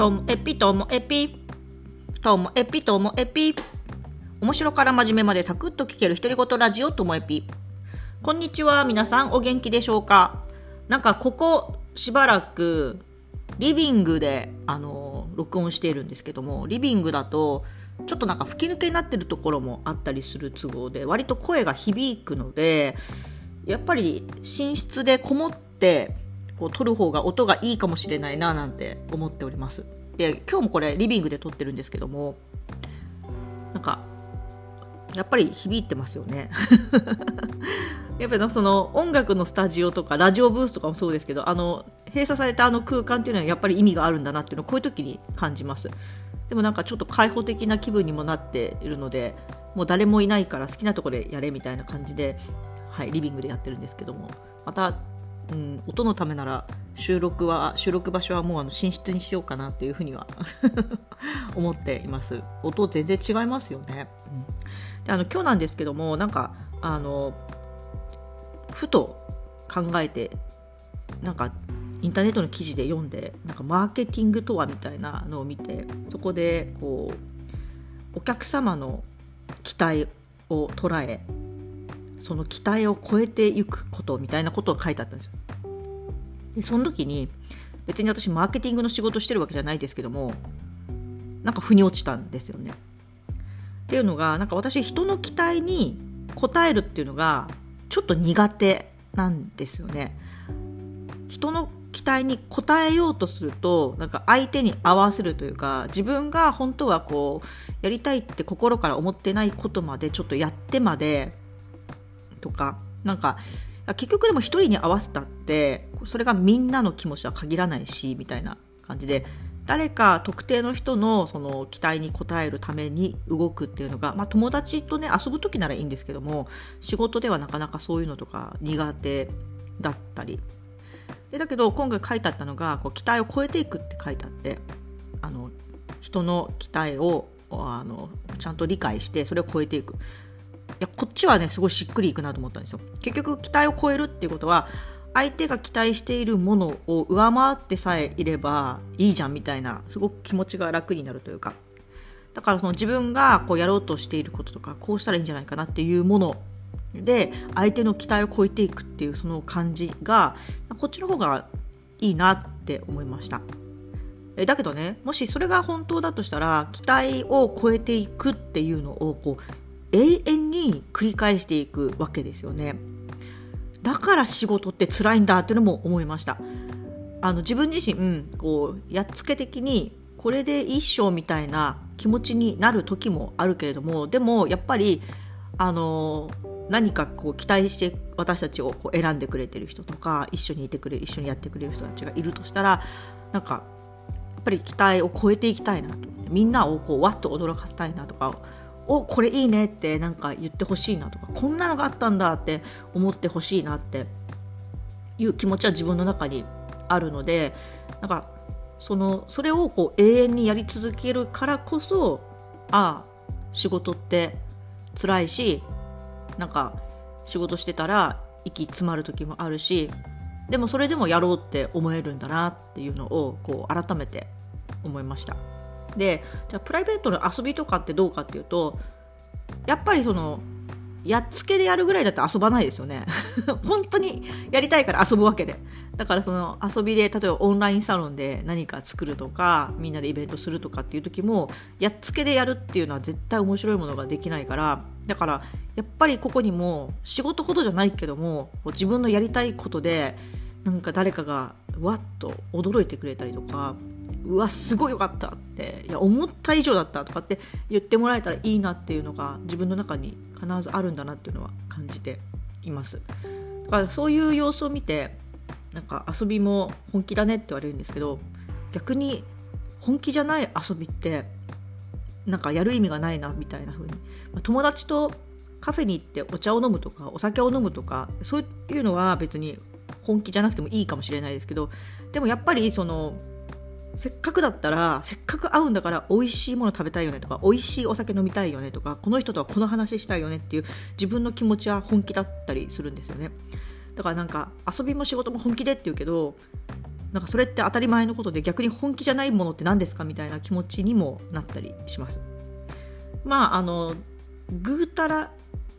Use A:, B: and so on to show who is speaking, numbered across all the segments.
A: ともエピともエピともエピともエピ。面白から真面目までサクッと聞ける独り言ラジオともエピ。こんにちは皆さんお元気でしょうか？なんかここしばらくリビングであの録音しているんですけどもリビングだとちょっとなんか吹き抜けになってるところもあったりする都合で割と声が響くのでやっぱり寝室でこもってこう撮る方が音がいいかもしれないななんて思っております。で今日もこれリビングで撮ってるんですけどもなんかやっぱり響いてますよね。やっぱりその音楽のスタジオとかラジオブースとかもそうですけどあの閉鎖されたあの空間っていうのはやっぱり意味があるんだなっていうのをこういう時に感じます。でもなんかちょっと開放的な気分にもなっているのでもう誰もいないから好きなとこでやれみたいな感じで、はい、リビングでやってるんですけどもまたうん、音のためなら収録は収録場所はもうあの寝室にしようかなっていうふうには 思っています。音全然違いますよね、うん、であの今日なんですけどもなんかあのふと考えてなんかインターネットの記事で読んでなんかマーケティングとはみたいなのを見てそこでこうお客様の期待を捉えその期待を超えていくことみたいなことが書いてあったんですよ。でその時に別に私マーケティングの仕事してるわけじゃないですけどもなんか腑に落ちたんですよね。っていうのがなんか私人の期待に応えるっていうのがちょっと苦手なんですよね。人の期待に応えようとするとなんか相手に合わせるというか自分が本当はこうやりたいって心から思ってないことまでちょっとやってまでとかなんか結局でも1人に合わせたってそれがみんなの気持ちは限らないしみたいな感じで誰か特定の人のその期待に応えるために動くっていうのが、まあ、友達とね遊ぶ時ならいいんですけども仕事ではなかなかそういうのとか苦手だったり。でだけど今回書いてあったのがこう期待を超えていくって書いてあってあの人の期待をあのちゃんと理解してそれを超えていく。やこっちはねすごいしっくりいくなと思ったんですよ。結局期待を超えるっていうことは相手が期待しているものを上回ってさえいればいいじゃんみたいなすごく気持ちが楽になるというか。だからその自分がこうやろうとしていることとかこうしたらいいんじゃないかなっていうもので相手の期待を超えていくっていうその感じがこっちの方がいいなって思いました。だけどねもしそれが本当だとしたら期待を超えていくっていうのをこう永遠に繰り返していくわけですよね。だから仕事って辛いんだっていうのも思いました。あの自分自身こうやっつけ的にこれで一生みたいな気持ちになる時もあるけれどもでもやっぱりあの何かこう期待して私たちをこう選んでくれてる人とか一緒にいてくれる一緒にやってくれる人たちがいるとしたらなんかやっぱり期待を超えていきたいなと。みんなをこうわっと驚かせたいなとかおこれいいねってなんか言ってほしいなとかこんなのがあったんだって思ってほしいなっていう気持ちは自分の中にあるのでなんかそのそれをこう永遠にやり続けるからこそああ仕事って辛いしなんか仕事してたら息詰まる時もあるしでもそれでもやろうって思えるんだなっていうのをこう改めて思いました。でじゃあプライベートの遊びとかってどうかっていうとやっぱりそのやっつけでやるぐらいだって遊ばないですよね。本当にやりたいから遊ぶわけで。だからその遊びで例えばオンラインサロンで何か作るとかみんなでイベントするとかっていう時もやっつけでやるっていうのは絶対面白いものができないからだからやっぱりここにも仕事ほどじゃないけども自分のやりたいことでなんか誰かがわっと驚いてくれたりとかうわすごいよかったっていや思った以上だったとかって言ってもらえたらいいなっていうのが自分の中に必ずあるんだなっていうのは感じています。だからそういう様子を見てなんか遊びも本気だねって言われるんですけど逆に本気じゃない遊びってなんかやる意味がないなみたいな風に、友達とカフェに行ってお茶を飲むとかお酒を飲むとかそういうのは別に本気じゃなくてもいいかもしれないですけどでもやっぱりそのせっかくだったらせっかく会うんだから美味しいもの食べたいよねとか美味しいお酒飲みたいよねとかこの人とはこの話したいよねっていう自分の気持ちは本気だったりするんですよねだからなんか遊びも仕事も本気でって言うけどなんかそれって当たり前のことで逆に本気じゃないものって何ですかみたいな気持ちにもなったりします。まああのぐうたら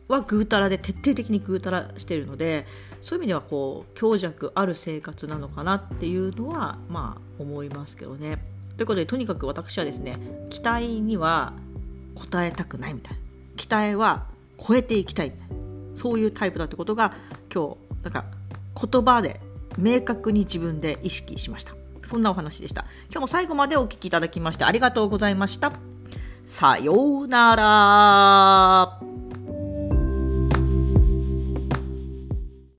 A: はぐうたらで徹底的にぐうたらしてるのでそういう意味ではこう強弱ある生活なのかなっていうのはまあ思いますけどね。ということでとにかく私はですね期待には応えたくないみたいな。期待は超えていきたいみたいな。そういうタイプだってことが今日なんか言葉で明確に自分で意識しました。そんなお話でした。今日も最後までお聞きいただきましてありがとうございました。さようなら。